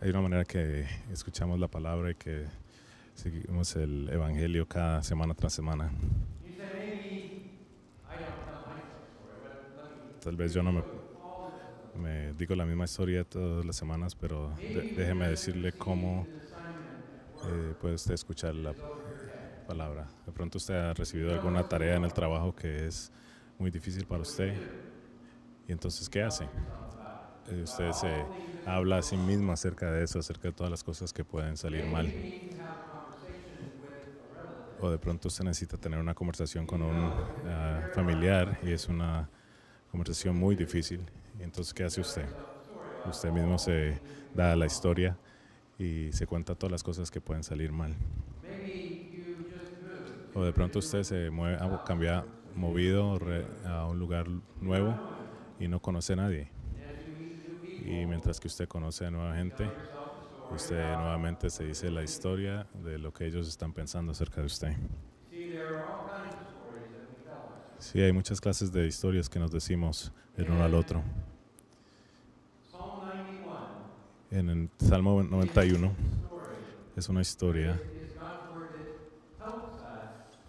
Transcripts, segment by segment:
Hay una manera que escuchamos la palabra y que seguimos el Evangelio cada semana tras semana. Tal vez yo no me, me digo la misma historia todas las semanas, pero déjeme decirle cómo eh, puede usted escuchar la palabra. De pronto usted ha recibido alguna tarea en el trabajo que es muy difícil para usted. Y entonces, ¿qué hace? Usted se habla a sí mismo acerca de eso, acerca de todas las cosas que pueden salir mal. O de pronto usted necesita tener una conversación con un ah, familiar y es una conversación muy difícil. Entonces, ¿qué hace usted? Usted mismo se da la historia y se cuenta todas las cosas que pueden salir mal. O de pronto usted se mueve, cambia, movido a un lugar nuevo y no conoce a nadie. Y mientras que usted conoce a nueva gente, usted nuevamente se dice la historia de lo que ellos están pensando acerca de usted. Sí, hay muchas clases de historias que nos decimos el uno al otro. En el Salmo 91 es una historia,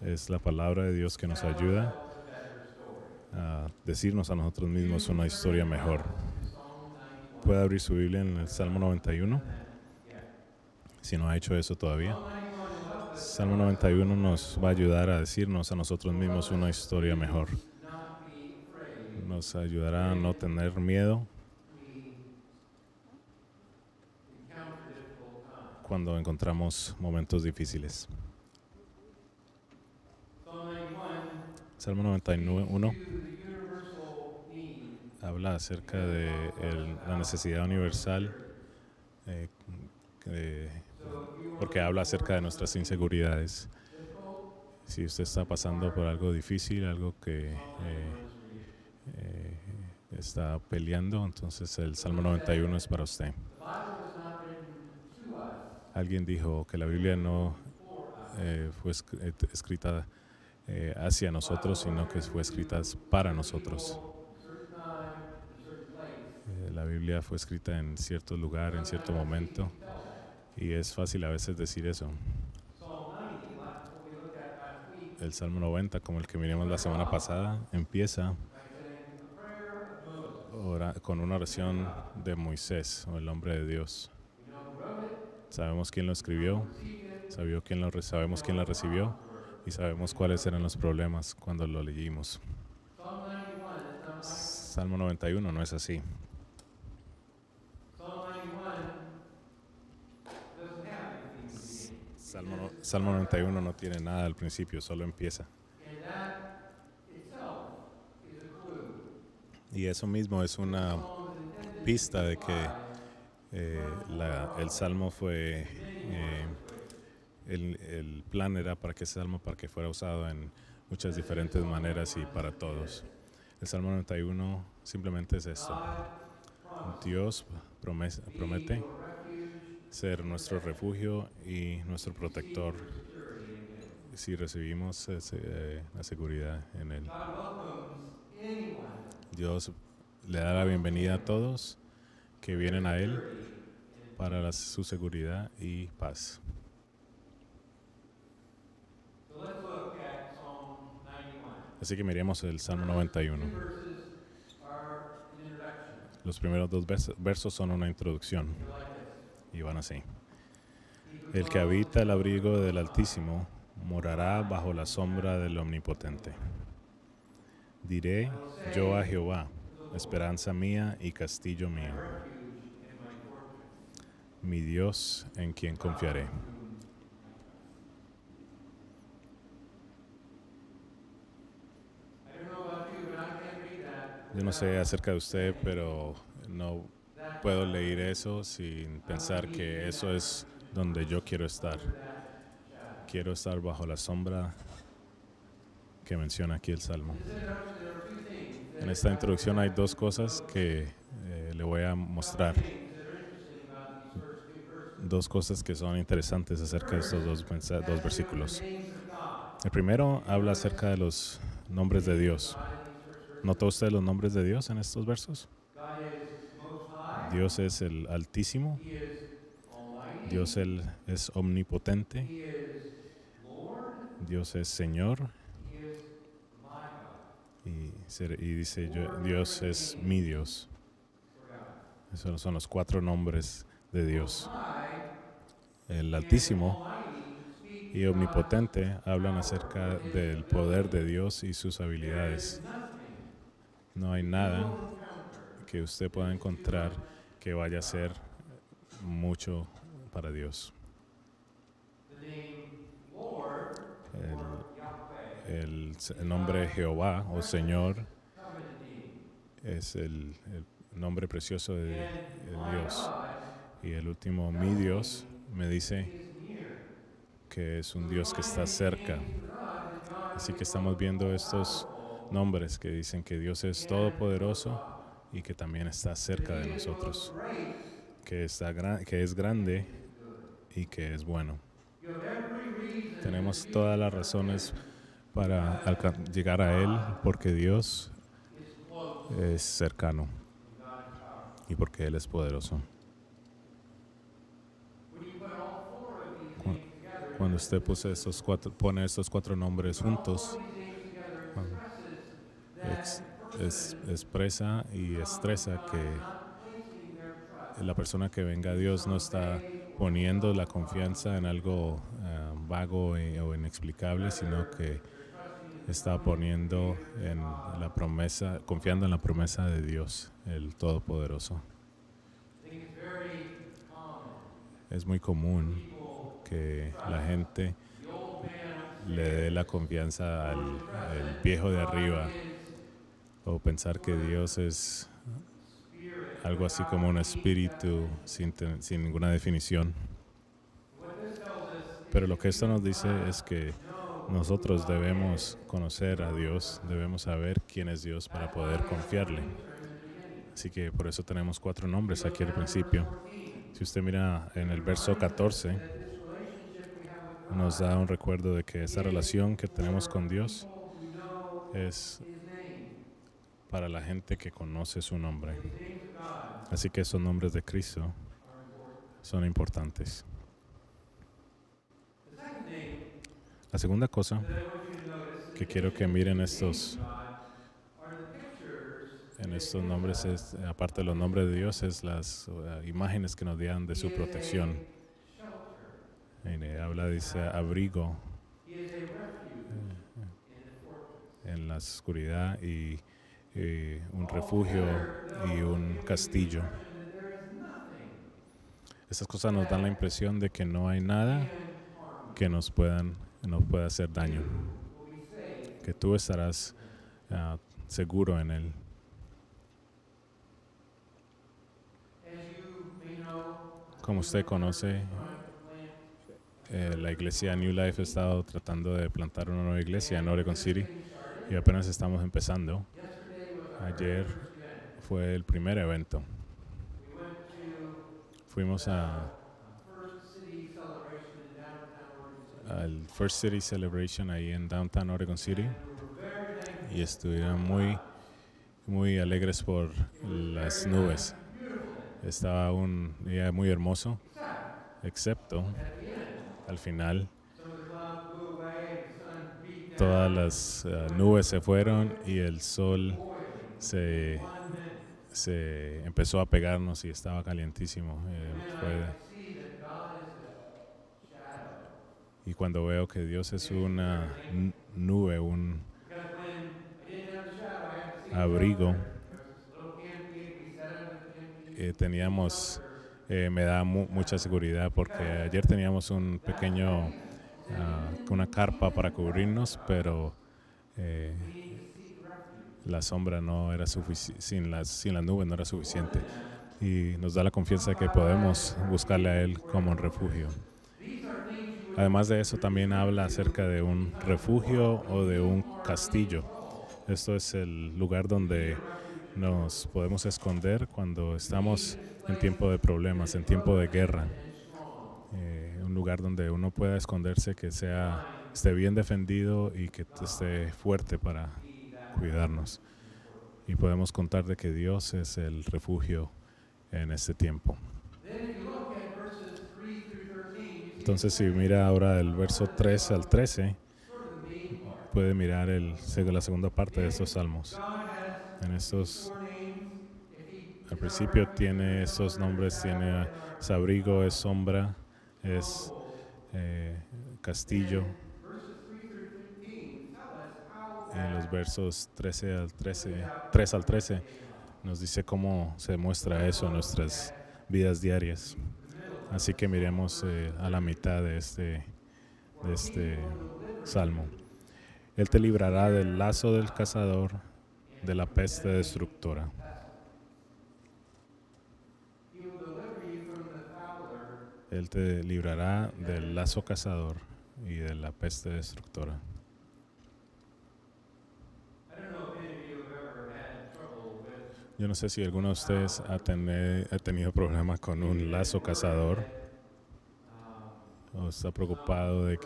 es la palabra de Dios que nos ayuda a decirnos a nosotros mismos una historia mejor. Puede abrir su Biblia en el Salmo 91, si no ha hecho eso todavía. Salmo 91 nos va a ayudar a decirnos a nosotros mismos una historia mejor. Nos ayudará a no tener miedo cuando encontramos momentos difíciles. Salmo 91 habla acerca de la necesidad universal, eh, que- porque habla acerca de nuestras inseguridades. Si usted está pasando por algo difícil, algo que eh, eh, está peleando, entonces el Salmo 91 es para usted. Alguien dijo que la Biblia no fue esc- escrita hacia nosotros, sino que fue escrita para nosotros. La Biblia fue escrita en cierto lugar, en cierto momento, y es fácil a veces decir eso. El Salmo 90, como el que miramos la semana pasada, empieza con una oración de Moisés, o el hombre de Dios. Sabemos quién lo escribió, quién lo sabemos quién la recibió y sabemos cuáles eran los problemas cuando lo leímos. Salmo 91 no es así. Salmo, no- Salmo 91 no tiene nada al principio, solo empieza. Y eso mismo es una pista de que eh, el salmo fue, eh, el, plan era para que ese salmo para que fuera usado en muchas diferentes maneras y para todos. El Salmo 91 simplemente es esto. Dios promete ser nuestro refugio y nuestro protector si recibimos eh, la seguridad en Él. Dios le da la bienvenida a todos que vienen a Él para su seguridad y paz. Así que miremos el Salmo 91. Los primeros dos vers- versos son una introducción y van así. El que habita el abrigo del Altísimo morará bajo la sombra del Omnipotente. Diré yo a Jehová, esperanza mía y castillo mío, mi Dios en quien confiaré. Yo no sé acerca de usted, pero no puedo leer eso sin pensar que eso es donde yo quiero estar. Quiero estar bajo la sombra que menciona aquí el Salmo. En esta introducción hay dos cosas que eh, le voy a mostrar. Dos cosas que son interesantes acerca de estos dos, dos versículos. El primero habla acerca de los nombres de Dios. ¿Notó usted los nombres de Dios en estos versos? Dios es el Altísimo, Dios es omnipotente. Dios es Señor y, dice Dios es mi Dios. Esos son los cuatro nombres de Dios. El Altísimo y Omnipotente hablan acerca del poder de Dios y sus habilidades. No hay nada que usted pueda encontrar que vaya a ser mucho para Dios. El, nombre Jehová o Señor es el, nombre precioso de, Dios. Y el último, mi Dios, me dice que es un Dios que está cerca. Así que estamos viendo estos nombres que dicen que Dios es todopoderoso y que también está cerca de nosotros, que, está gra- que es grande y que es bueno. Tenemos todas las razones para llegar a Él porque Dios es cercano y porque Él es poderoso. Cuando usted puse estos cuatro, pone estos cuatro nombres juntos, ex- es- expresa y estresa que la persona que venga a Dios no está poniendo la confianza en algo eh, vago o inexplicable, sino que está poniendo en la promesa, confiando en la promesa de Dios, el Todopoderoso. Es muy común que la gente le dé la confianza al viejo de arriba o pensar que Dios es algo así como un espíritu sin, ninguna definición. Pero lo que esto nos dice es que nosotros debemos conocer a Dios, debemos saber quién es Dios para poder confiarle. Así que por eso tenemos cuatro nombres aquí al principio. Si usted mira en el verso 14, nos da un recuerdo de que esta relación que tenemos con Dios es para la gente que conoce su nombre. Así que esos nombres de Cristo son importantes. La segunda cosa que quiero que miren estos en estos nombres es aparte de los nombres de Dios es las uh, imágenes que nos dan de su protección. Y, habla dice abrigo eh, en la oscuridad y, y un refugio y un castillo. Estas cosas nos dan la impresión de que no hay nada que nos puedan nos pueda hacer daño. Que tú estarás ah, seguro en él. Como usted conoce, eh, la iglesia New Life ha estado tratando de plantar una nueva iglesia en Oregon City y apenas estamos empezando. Ayer fue el primer evento. Fuimos a, al First City Celebration ahí en Downtown Oregon City y estuvieron muy, muy alegres por las nubes. Estaba un día muy hermoso, excepto al final todas las eh, nubes se fueron y el sol se, se empezó a pegarnos y estaba calientísimo. eh, y cuando veo que Dios es una nube, un abrigo, eh, teníamos, eh, me da mu- mucha seguridad porque ayer teníamos un pequeño, ah, una carpa para cubrirnos, pero la sombra no era sin las, sin las nubes no era suficiente. Y nos da la confianza que podemos buscarle a Él como un refugio. Además de eso, también habla acerca de un refugio o de un castillo. Esto es el lugar donde nos podemos esconder cuando estamos en tiempo de problemas, en tiempo de guerra. Eh, un lugar donde uno pueda esconderse, que sea, esté bien defendido y que esté fuerte para cuidarnos. Y podemos contar de que Dios es el refugio en este tiempo. Then if you look at verses 3 through Entonces, si mira ahora el verso 3 al 13, puede mirar el, la segunda parte de estos salmos. En estos, al principio tiene esos nombres, tiene abrigo, es sombra, es eh, castillo. En los versos 13 al 13, 3 al 13, nos dice cómo se muestra eso en nuestras vidas diarias. Así que miremos eh, a la mitad de este, de este salmo. Él te librará del lazo del cazador, de la peste destructora. Él te librará del lazo cazador y de la peste destructora. Yo no sé si alguno de ustedes ha, tenido problemas con un lazo cazador o está preocupado de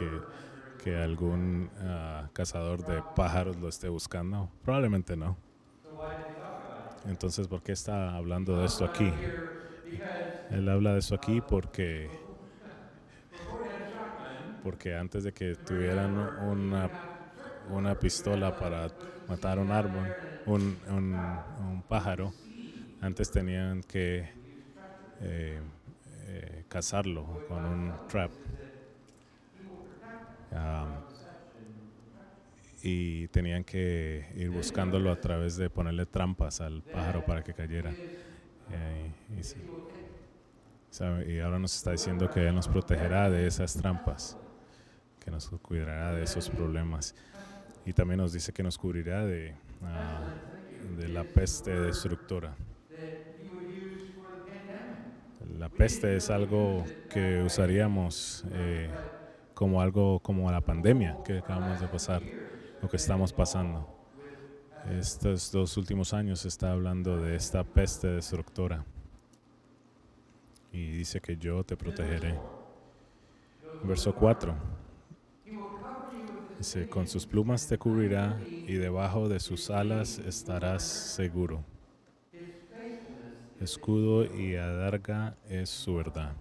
que, algún ah, cazador de pájaros lo esté buscando. Probablemente no. Entonces, ¿por qué está hablando de esto aquí? Él habla de eso aquí porque, porque antes de que tuvieran una, una pistola para matar un árbol, un, un, pájaro, antes tenían que eh, eh, cazarlo con un trap. y tenían que ir buscándolo a través de ponerle trampas al pájaro para que cayera. Eh, y ahora nos está diciendo que Él nos protegerá de esas trampas, que nos cuidará de esos problemas. Y también nos dice que nos cubrirá de, ah, de la peste destructora. La peste es algo que usaríamos eh, como algo como la pandemia que acabamos de pasar, lo que estamos pasando. Estos dos últimos años está hablando de esta peste destructora y dice que yo te protegeré. Verso 4. Dice, con sus plumas te cubrirá y debajo de sus alas estarás seguro. Escudo y adarga es su verdad.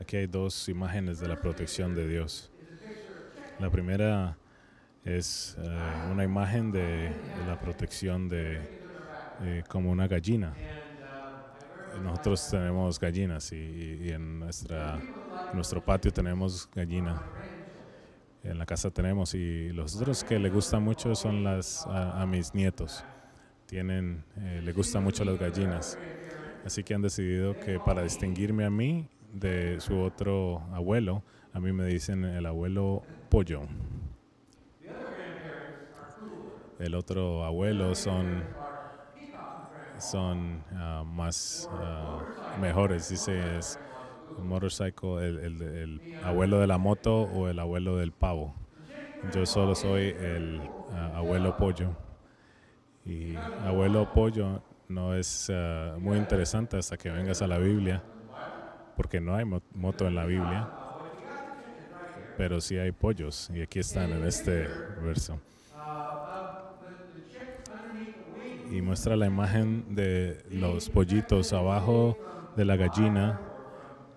Aquí hay dos imágenes de la protección de Dios. La primera es eh, una imagen de, la protección de eh, como una gallina. Nosotros tenemos gallinas y, en nuestra, nuestro patio tenemos gallina. En la casa tenemos y los otros que le gustan mucho son las a, mis nietos. Tienen, eh, le gustan mucho las gallinas. Así que han decidido que para distinguirme a mí de su otro abuelo, a mí me dicen el abuelo pollo el otro abuelo son, son ah, más uh, mejores. Dice es motorcycle, el, el, abuelo de la moto o el abuelo del pavo. Yo solo soy el ah, abuelo pollo. Y abuelo pollo no es muy interesante hasta que vengas a la Biblia, porque no hay moto en la Biblia, pero sí hay pollos, y aquí están en este verso. Y muestra la imagen de los pollitos abajo de la gallina,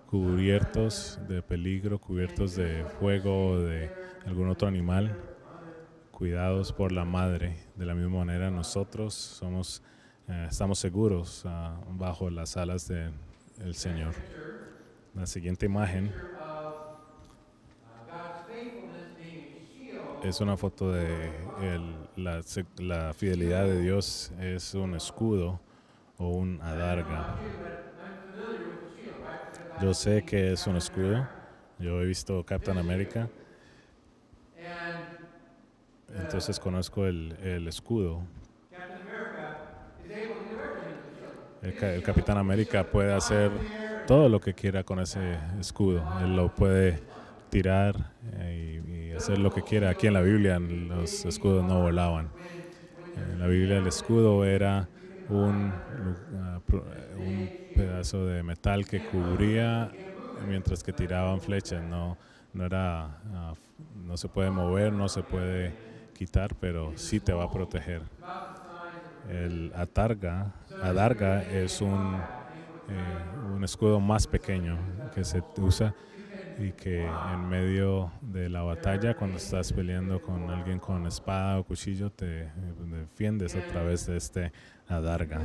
cubiertos de peligro, cubiertos de fuego o de algún otro animal, cuidados por la madre. De la misma manera nosotros somos, eh, estamos seguros ah, bajo las alas del Señor. La siguiente imagen es una foto de la, fidelidad de Dios es un escudo o un adarga. Yo sé que es un escudo. Yo he visto Captain America. Entonces conozco el, escudo. El, Capitán América puede hacer todo lo que quiera con ese escudo. Él lo puede tirar eh, y hacer lo que quiera. Aquí en la Biblia los escudos no volaban. En la Biblia el escudo era un, un pedazo de metal que cubría mientras que tiraban flechas. No, no, era, ah, no se puede mover, no se puede quitar, pero sí te va a proteger. El atarga, adarga es un, eh, un escudo más pequeño que se usa y que en medio de la batalla, cuando estás peleando con alguien con espada o cuchillo, te eh, defiendes a través de este adarga.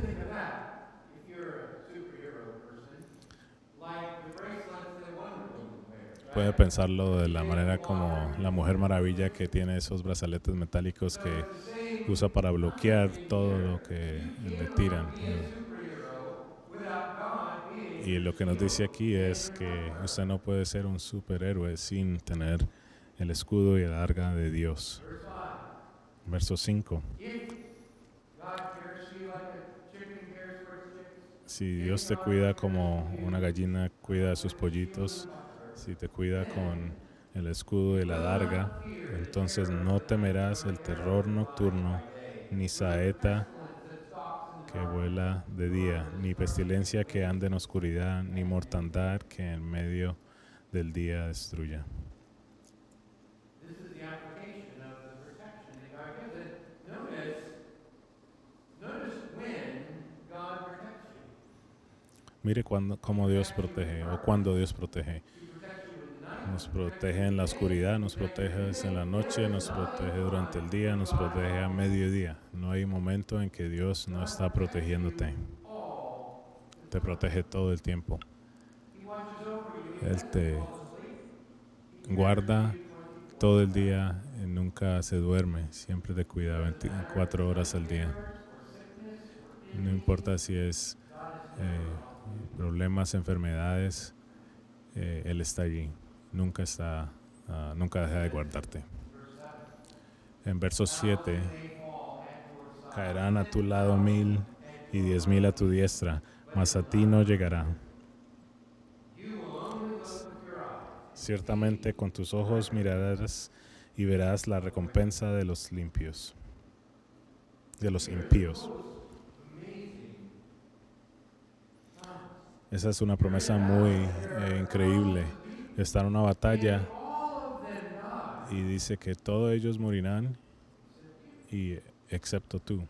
Puede pensarlo de la manera como la Mujer Maravilla que tiene esos brazaletes metálicos que usa para bloquear todo lo que le tiran. Y lo que nos dice aquí es que usted no puede ser un superhéroe sin tener el escudo y el arga de Dios. Verso 5. God cares for you like a chicken cares for its chicks. Si Dios te cuida como una gallina cuida a sus pollitos, si te cuida con el escudo y la darga, entonces no temerás el terror nocturno, ni saeta que vuela de día, ni pestilencia que ande en oscuridad, ni mortandad que en medio del día destruya. Mire cuando, cómo Dios protege o cuando Dios protege. Nos protege en la oscuridad, nos protege en la noche, nos protege durante el día, nos protege a mediodía. No hay momento en que Dios no está protegiéndote. Te protege todo el tiempo. Él te guarda todo el día y nunca se duerme. Siempre te cuida 24 horas al día. No importa si es eh, problemas, enfermedades, eh, Él está allí. Nunca está, ah, nunca deja de guardarte. En verso 7, caerán a tu lado mil y diez mil a tu diestra, mas a ti no llegará. Ciertamente con tus ojos mirarás y verás la recompensa de los limpios, de los impíos. Esa es una promesa muy eh, increíble. Está en una batalla y dice que todos ellos morirán y excepto tú.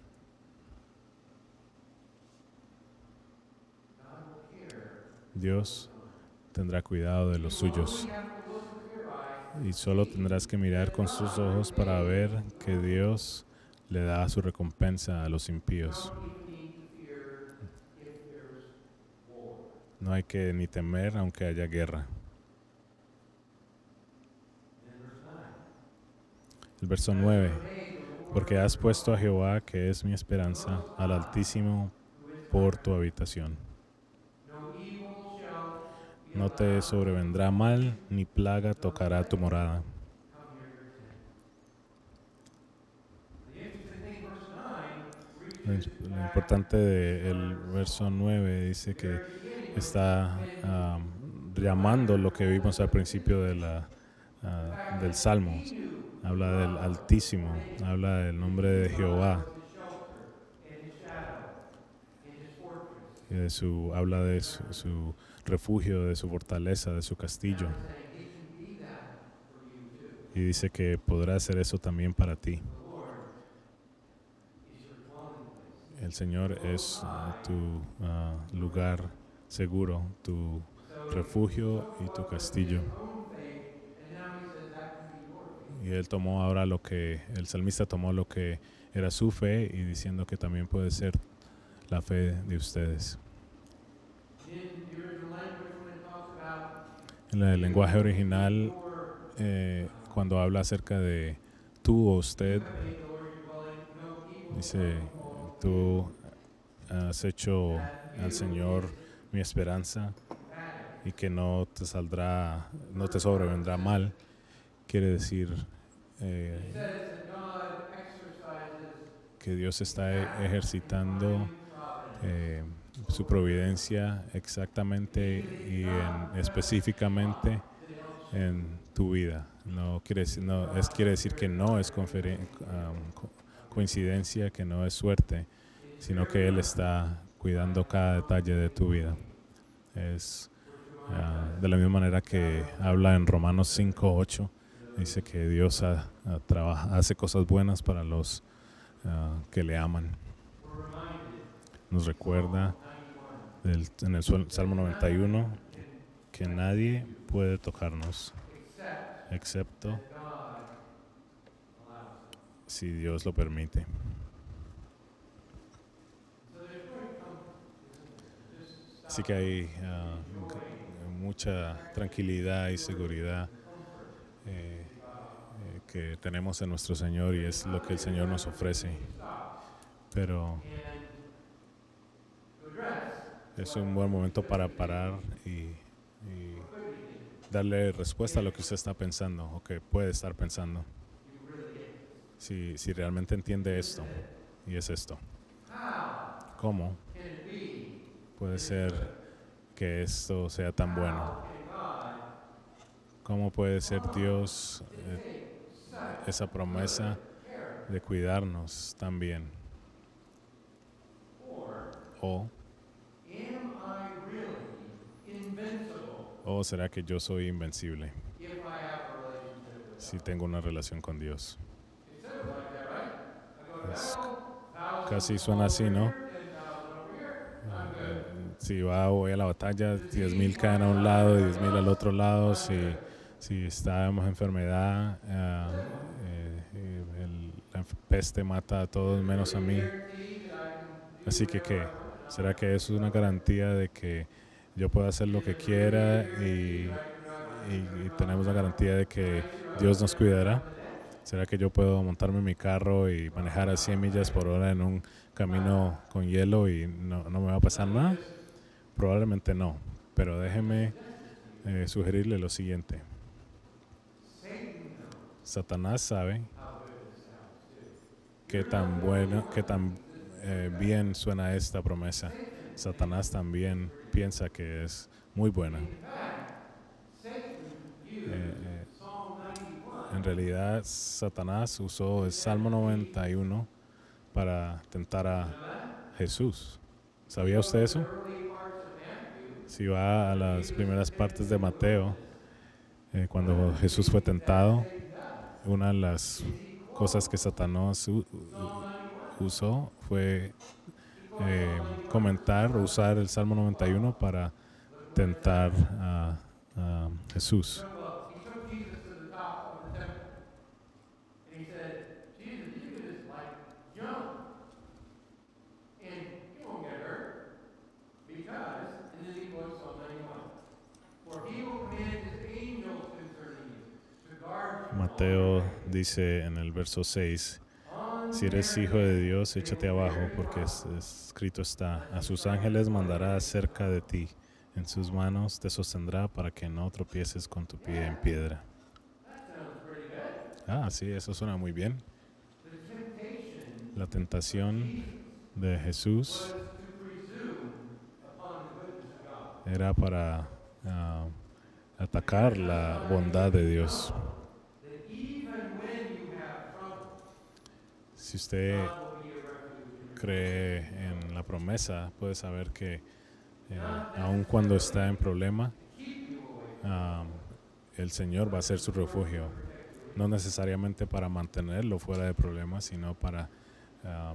Dios tendrá cuidado de los suyos. Y solo tendrás que mirar con sus ojos para ver que Dios le da su recompensa a los impíos. No hay que ni temer aunque haya guerra. Verso 9. Porque has puesto a Jehová, que es mi esperanza, al Altísimo por tu habitación. No te sobrevendrá mal, ni plaga tocará tu morada. Lo im- lo importante del verso 9 dice que está ah, llamando lo que vimos al principio de ah, del Salmo. Habla del Altísimo, habla del nombre de Jehová. De su, habla de su, su refugio, de su fortaleza, de su castillo. Y dice que podrá hacer eso también para ti. El Señor es ah, tu ah, lugar seguro, tu refugio y tu castillo. Y él tomó ahora lo que, el salmista tomó lo que era su fe y diciendo que también puede ser la fe de ustedes. En el lenguaje original, eh, cuando habla acerca de tú o usted, dice, tú has hecho al Señor mi esperanza y que no te saldrá, no te sobrevendrá mal, quiere decir eh, que Dios está ejercitando eh, su providencia exactamente y en- específicamente en tu vida. No quiere no, quiere decir que no es um, co- coincidencia, que no es suerte, sino que Él está cuidando cada detalle de tu vida. Es ah, de la misma manera que habla en Romanos 5, 8, dice que Dios ha- ha hace cosas buenas para los ah, que le aman. nos recuerda en el Salmo 91 que nadie puede tocarnos excepto si Dios lo permite. Así que hay ah, mucha tranquilidad y seguridad eh, que tenemos en nuestro Señor y es lo que el Señor nos ofrece. Pero es un buen momento para parar y, y darle respuesta a lo que usted está pensando o que puede estar pensando. Si, si realmente entiende esto y es esto. ¿Cómo puede ser que esto sea tan bueno? ¿Cómo puede ser Dios eh, esa promesa de cuidarnos también? O, o será que yo soy invencible si tengo una relación con Dios? Es- casi suena así, ¿no? good. Si va, voy a la batalla, 10.000 caen a un lado y 10.000 al otro lado. Si, si estamos en enfermedad, eh, eh, la peste mata a todos menos a mí. Así que, ¿qué? ¿Será que eso es una garantía de que yo pueda hacer lo que quiera y, tenemos la garantía de que Dios nos cuidará? ¿Será que yo puedo montarme en mi carro y manejar a 100 millas por hora en un camino con hielo y no, no me va a pasar nada? Probablemente no, pero déjeme eh, sugerirle lo siguiente. Satanás sabe qué tan bueno, qué tan eh, bien suena esta promesa. Satanás también piensa que es muy buena. Eh, eh, en realidad, Satanás usó el Salmo 91 para tentar a Jesús. ¿Sabía usted eso? Si va a las primeras partes de Mateo, cuando Jesús fue tentado, una de las cosas que Satanás usó fue eh, comentar, usar el Salmo 91 para tentar a, a Jesús. Mateo dice en el verso 6, si eres hijo de Dios, échate abajo, porque es- escrito está, a sus ángeles mandará cerca de ti, en sus manos te sostendrá para que no tropieces con tu pie en piedra. Ah, sí, eso suena muy bien. La tentación de Jesús era para ah, atacar la bondad de Dios. Si usted cree en la promesa, puede saber que eh, aun cuando está en problema, el Señor va a ser su refugio. No necesariamente para mantenerlo fuera de problemas, sino para eh,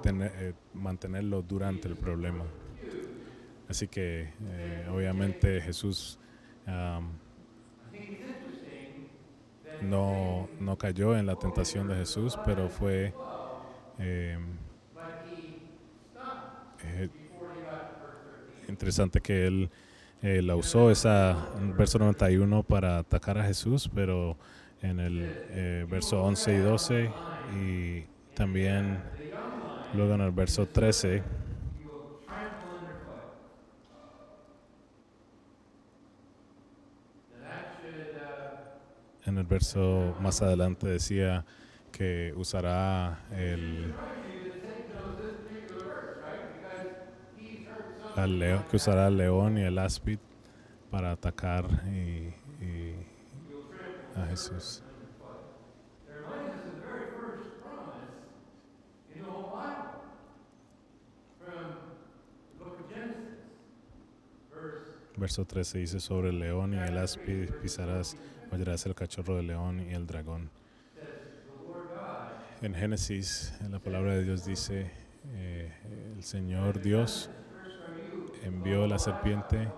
tener- eh, mantenerlo durante el problema. Así que eh, obviamente Jesús no, no cayó en la tentación de Jesús, pero fue eh, eh, interesante que él eh, la usó esa en verso 91 para atacar a Jesús, pero en el eh, verso 11 y 12 y también luego en el verso 13 en el verso más adelante decía que usará el al león, que usará el león y el áspid para atacar y, y a Jesús. Verso 13 dice sobre el león y el áspid pisarás, el cachorro del león y el dragón. En Génesis, en la palabra de Dios dice, eh, el, Señor Dios envió la serpiente.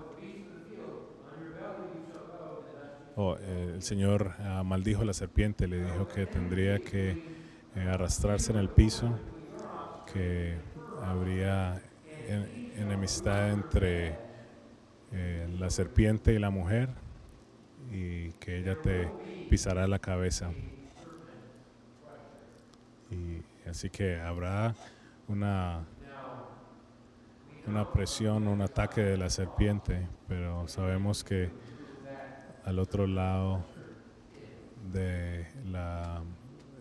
Oh, eh, el Señor ah, maldijo a la serpiente, le dijo que tendría que eh, arrastrarse en el piso, que habría en- enemistad entre la serpiente y la mujer y que ella te pisará la cabeza. Y así que habrá una, una presión, un ataque de la serpiente, pero sabemos que al otro lado de la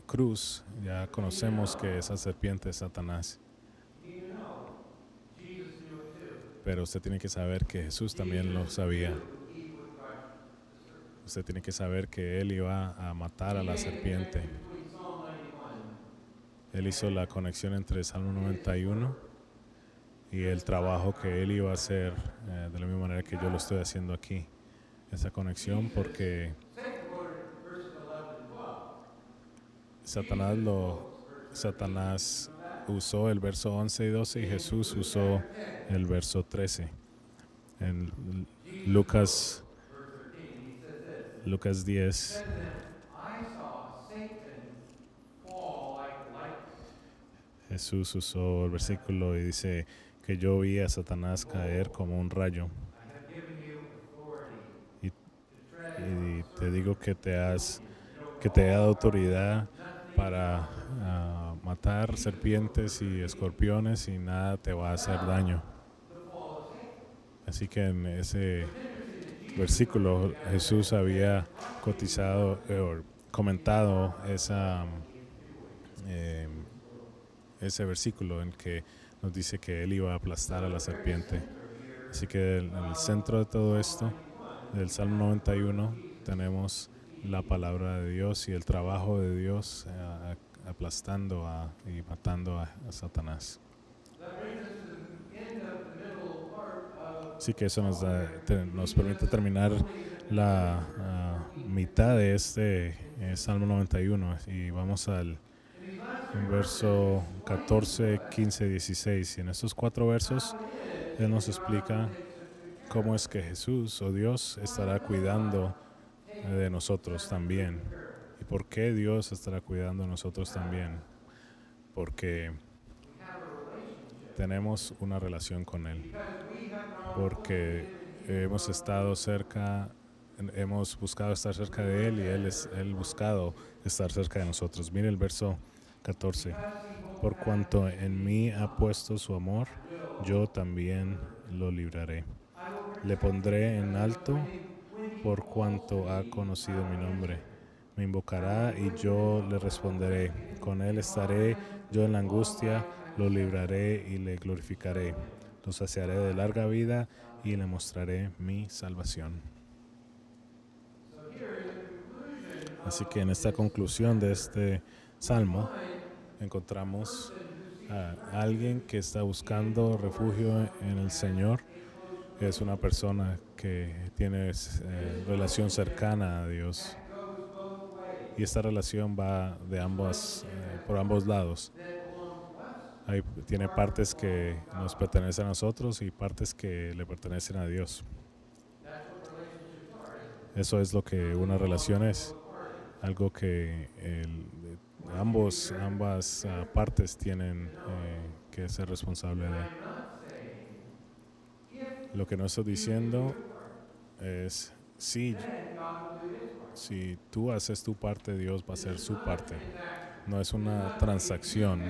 cruz ya conocemos que esa serpiente es Satanás. Pero usted tiene que saber que Jesús también lo sabía. Usted tiene que saber que Él iba a matar a la serpiente. Él hizo la conexión entre Salmo 91 y el trabajo que Él iba a hacer eh, de la misma manera que yo lo estoy haciendo aquí. Esa conexión porque Satanás lo Satanás usó el verso 11 y 12 y Jesús usó el verso 13. En Lucas Lucas 10 I saw Satan fall like lightning. Jesús usó el versículo y dice que yo vi a Satanás caer como un rayo. Y, y te digo que te has que te he dado autoridad para ah, matar serpientes y escorpiones y nada te va a hacer daño. Así que en ese versículo Jesús había cotizado eh, comentado esa eh, ese versículo en que nos dice que él iba a aplastar a la serpiente. Así que en el centro de todo esto, del Salmo 91, tenemos la palabra de Dios y el trabajo de Dios eh, aplastando a- y matando a Satanás. Así que eso nos, da- nos permite terminar la mitad de este eh, Salmo 91 y vamos al verso 14, 15, 16. Y en estos cuatro versos, Él nos explica cómo es que Jesús o Dios estará cuidando eh, de nosotros también. ¿Y por qué Dios estará cuidando de nosotros también? Porque tenemos una relación con Él. Porque hemos estado cerca, hemos buscado estar cerca de Él y Él es Él buscado estar cerca de nosotros. Mire el verso 14. Por cuanto en mí ha puesto su amor, yo también lo libraré. Le pondré en alto por cuanto ha conocido mi nombre. Me invocará y yo le responderé. Con él estaré yo en la angustia, lo libraré y le glorificaré. Lo saciaré de larga vida y le mostraré mi salvación. Así que en esta conclusión de este salmo encontramos a alguien que está buscando refugio en el Señor. Es una persona que tiene eh, relación cercana a Dios. Y esta relación va de ambos, eh, por ambos lados. Tiene partes que nos pertenecen a nosotros y partes que le pertenecen a Dios. Eso es lo que una relación es. Algo que ambos, ambas ah, partes tienen eh, que ser responsable de. Lo que no estoy diciendo es si, si tú haces tu parte, Dios va a hacer su parte. No es una transacción.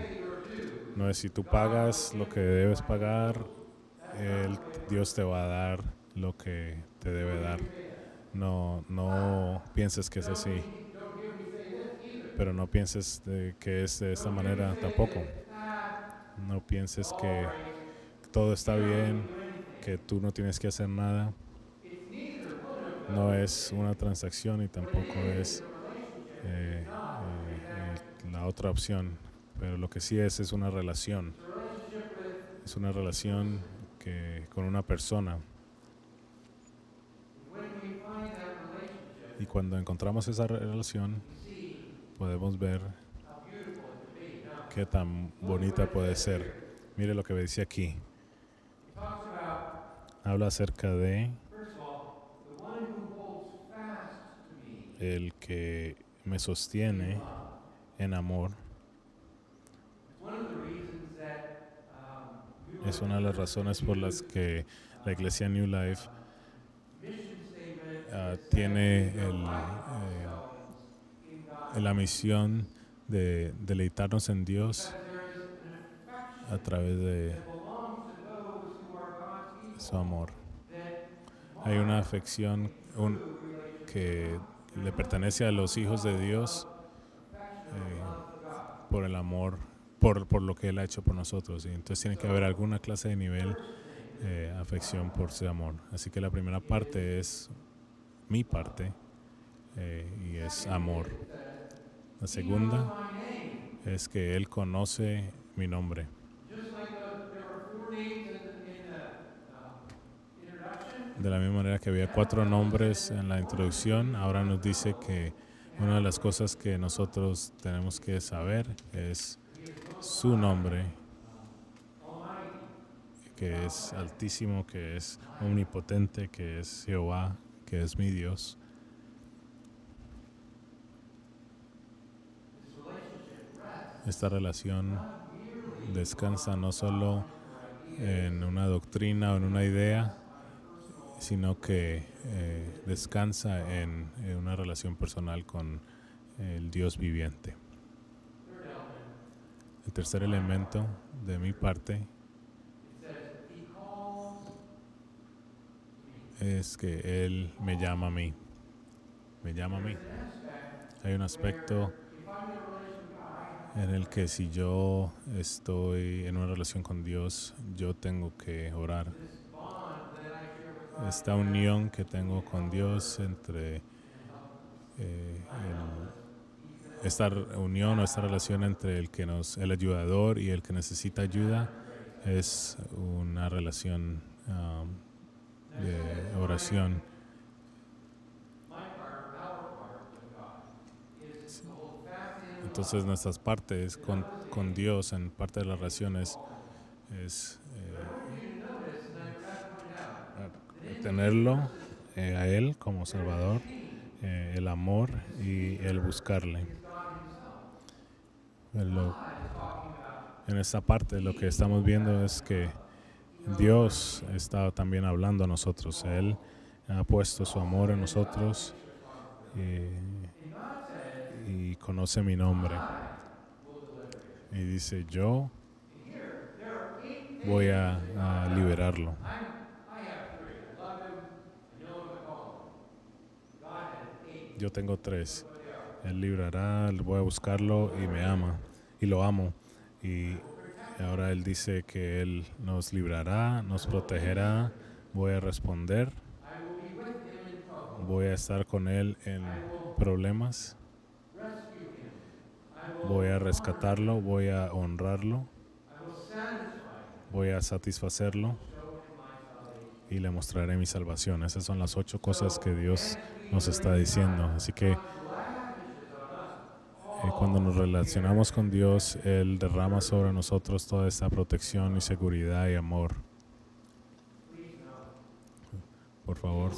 No es si tú pagas lo que debes pagar, él- Dios te va a dar lo que te debe dar. No, no pienses que es así. Pero no pienses que es de esta manera tampoco. No pienses que todo está bien, que tú no tienes que hacer nada. No es una transacción y tampoco es eh, eh, eh, la otra opción. Pero lo que sí es es una relación. Es una relación que con una persona. Y cuando encontramos esa relación, podemos ver qué tan bonita puede ser. Mire lo que dice aquí. Habla acerca de el que me sostiene en amor. Es una de las razones por las que la iglesia New Life ah, tiene eh, la misión de deleitarnos en Dios a través de su amor. Hay una afección que le pertenece a los hijos de Dios eh, por el amor, por, por lo que Él ha hecho por nosotros. Y entonces tiene que haber alguna clase de nivel eh, afección por su amor. Así que la primera parte es mi parte eh, y es amor. La segunda es que Él conoce mi nombre. De la misma manera que había cuatro nombres en la introducción, ahora nos dice que una de las cosas que nosotros tenemos que saber es su nombre, que es altísimo, que es omnipotente, que es Jehová, que es mi Dios. Esta relación descansa no solo en una doctrina o en una idea, sino que eh, descansa en, en una relación personal con el Dios viviente. El tercer elemento de mi parte es que Él me llama a mí. Me llama a mí. Hay un aspecto en el que si yo estoy en una relación con Dios, yo tengo que orar. Esta unión que tengo con Dios entre eh, el- esta unión o esta relación entre el que nos, el ayudador y el que necesita ayuda es una relación um, de oración. Entonces nuestras partes con, con Dios en parte de las relaciones es eh, tenerlo eh, a Él como Salvador, eh, el amor y el buscarle. En esta parte lo que estamos viendo es que Dios está también hablando a nosotros. Él ha puesto su amor en nosotros y, y conoce mi nombre. Y dice, yo voy a liberarlo. Yo tengo tres. Él librará, voy a buscarlo y me ama. Y lo amo. Y ahora Él dice que Él nos librará, nos protegerá. Voy a responder. Voy a estar con Él en problemas. Voy a rescatarlo, voy a honrarlo. Voy a satisfacerlo y le mostraré mi salvación. Esas son las ocho cosas que Dios nos está diciendo. Así que eh, cuando nos relacionamos con Dios, Él derrama sobre nosotros toda esta protección y seguridad y amor. Por favor,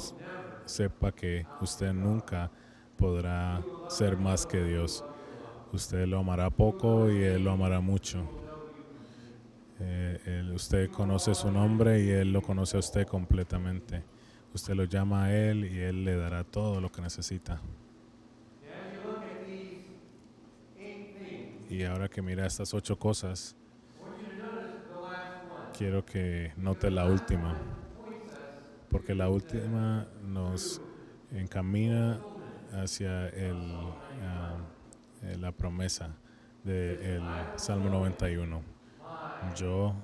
sepa que usted nunca podrá ser más que Dios. Usted lo amará poco y Él lo amará mucho. Eh, usted conoce su nombre y Él lo conoce a usted completamente. Usted lo llama a Él y Él le dará todo lo que necesita. Y ahora que mira estas ocho cosas, quiero que note la última, porque la última nos encamina hacia el, ah, eh, la promesa del Salmo 91. Yo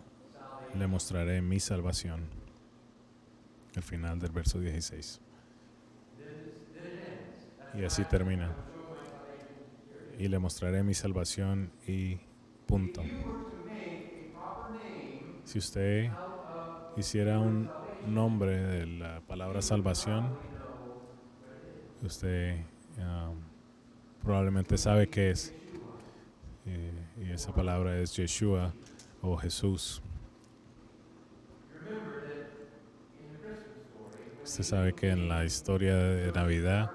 le mostraré mi salvación. El final del verso 16. Y así termina y le mostraré mi salvación y punto. Si usted hiciera un nombre de la palabra salvación, usted um, probablemente sabe qué es. Eh, y esa palabra es Yeshua o Jesús. Usted sabe que en la historia de Navidad,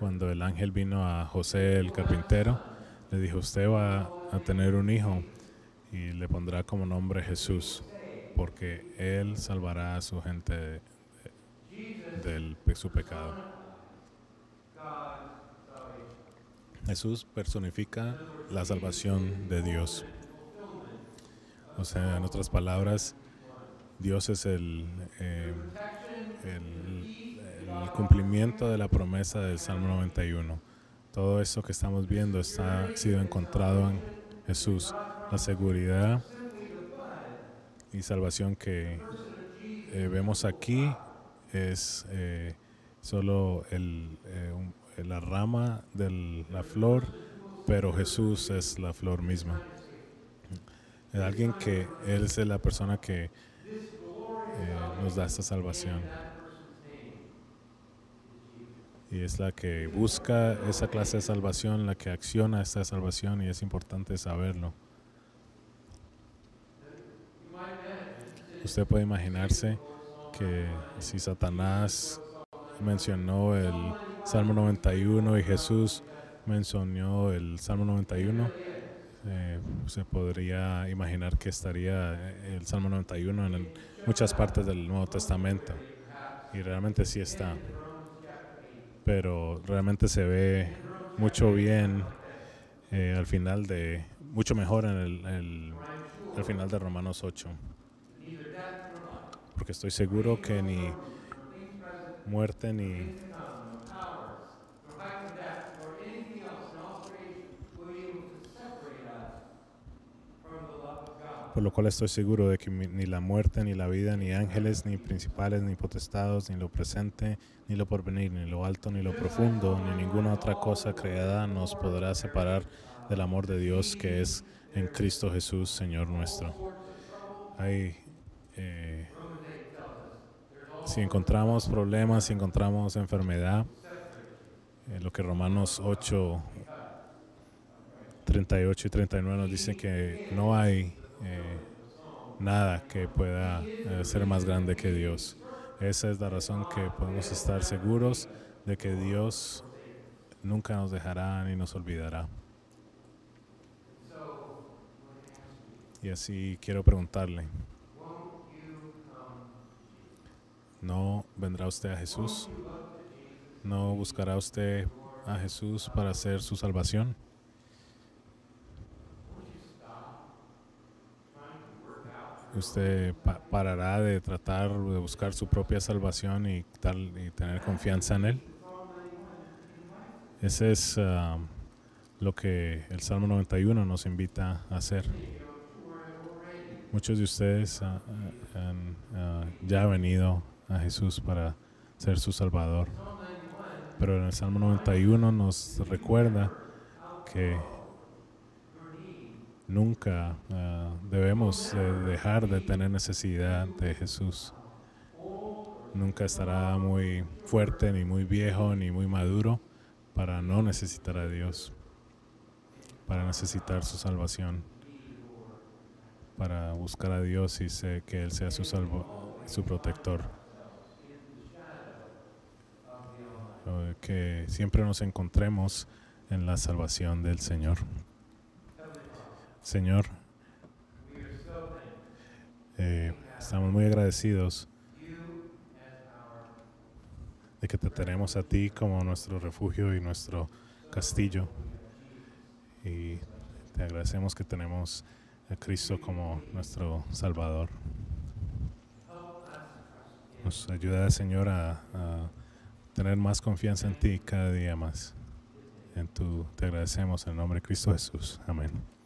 cuando el ángel vino a José el carpintero, le dijo, usted va a tener un hijo y le pondrá como nombre Jesús, porque él salvará a su gente de, su pecado. Jesús personifica la salvación de Dios. O sea, en otras palabras, Dios es el, eh, el, el cumplimiento de la promesa del Salmo 91. Todo eso que estamos viendo está ha sido encontrado en Jesús. La seguridad y salvación que eh, vemos aquí es eh, solo el, eh, la rama de la flor, pero Jesús es la flor misma. Es alguien que Él es la persona que nos da esta salvación. Y es la que busca esa clase de salvación, la que acciona esta salvación y es importante saberlo. Usted puede imaginarse que si Satanás mencionó el Salmo 91 y Jesús mencionó el Salmo 91, eh, se podría imaginar que estaría el Salmo 91 en muchas partes del Nuevo Testamento. Y realmente sí está. Pero realmente se ve mucho bien eh, al final de, mucho mejor en el, el- al final de Romanos 8. Porque estoy seguro que ni muerte ni Por lo cual estoy seguro de que ni la muerte, ni la vida, ni ángeles, ni principales, ni potestados, ni lo presente, ni lo porvenir, ni lo alto, ni lo profundo, ni ninguna otra cosa creada nos podrá separar del amor de Dios que es en Cristo Jesús, Señor nuestro. Hay, eh, si encontramos problemas, si encontramos enfermedad, eh, lo que Romanos 8, 38 y 39 nos dice que no hay eh, nada que pueda eh, ser más grande que Dios. Esa es la razón que podemos estar seguros de que Dios nunca nos dejará ni nos olvidará. Y así quiero preguntarle, ¿no vendrá usted a Jesús? ¿No buscará usted a Jesús para hacer su salvación? Usted pa- parará de tratar de buscar su propia salvación y, tal, y tener confianza en Él. Ese es ah, lo que el Salmo 91 nos invita a hacer. Muchos de ustedes ah, han ah, venido a Jesús para ser su Salvador. Pero en el Salmo 91 nos recuerda que nunca ah, debemos de dejar de tener necesidad de Jesús. Nunca estará muy fuerte, ni muy viejo, ni muy maduro para no necesitar a Dios, para necesitar su salvación, para buscar a Dios y sé que Él sea su, salvo, su protector. Eh, Que siempre nos encontremos en la salvación del Señor. Señor, eh, estamos muy agradecidos de que te tenemos a ti como nuestro refugio y nuestro castillo. Y te agradecemos que tenemos a Cristo como nuestro Salvador. Nos ayuda, Señor, a, a tener más confianza en ti cada día más. En tu, te agradecemos en el nombre de Cristo Jesús. Amén.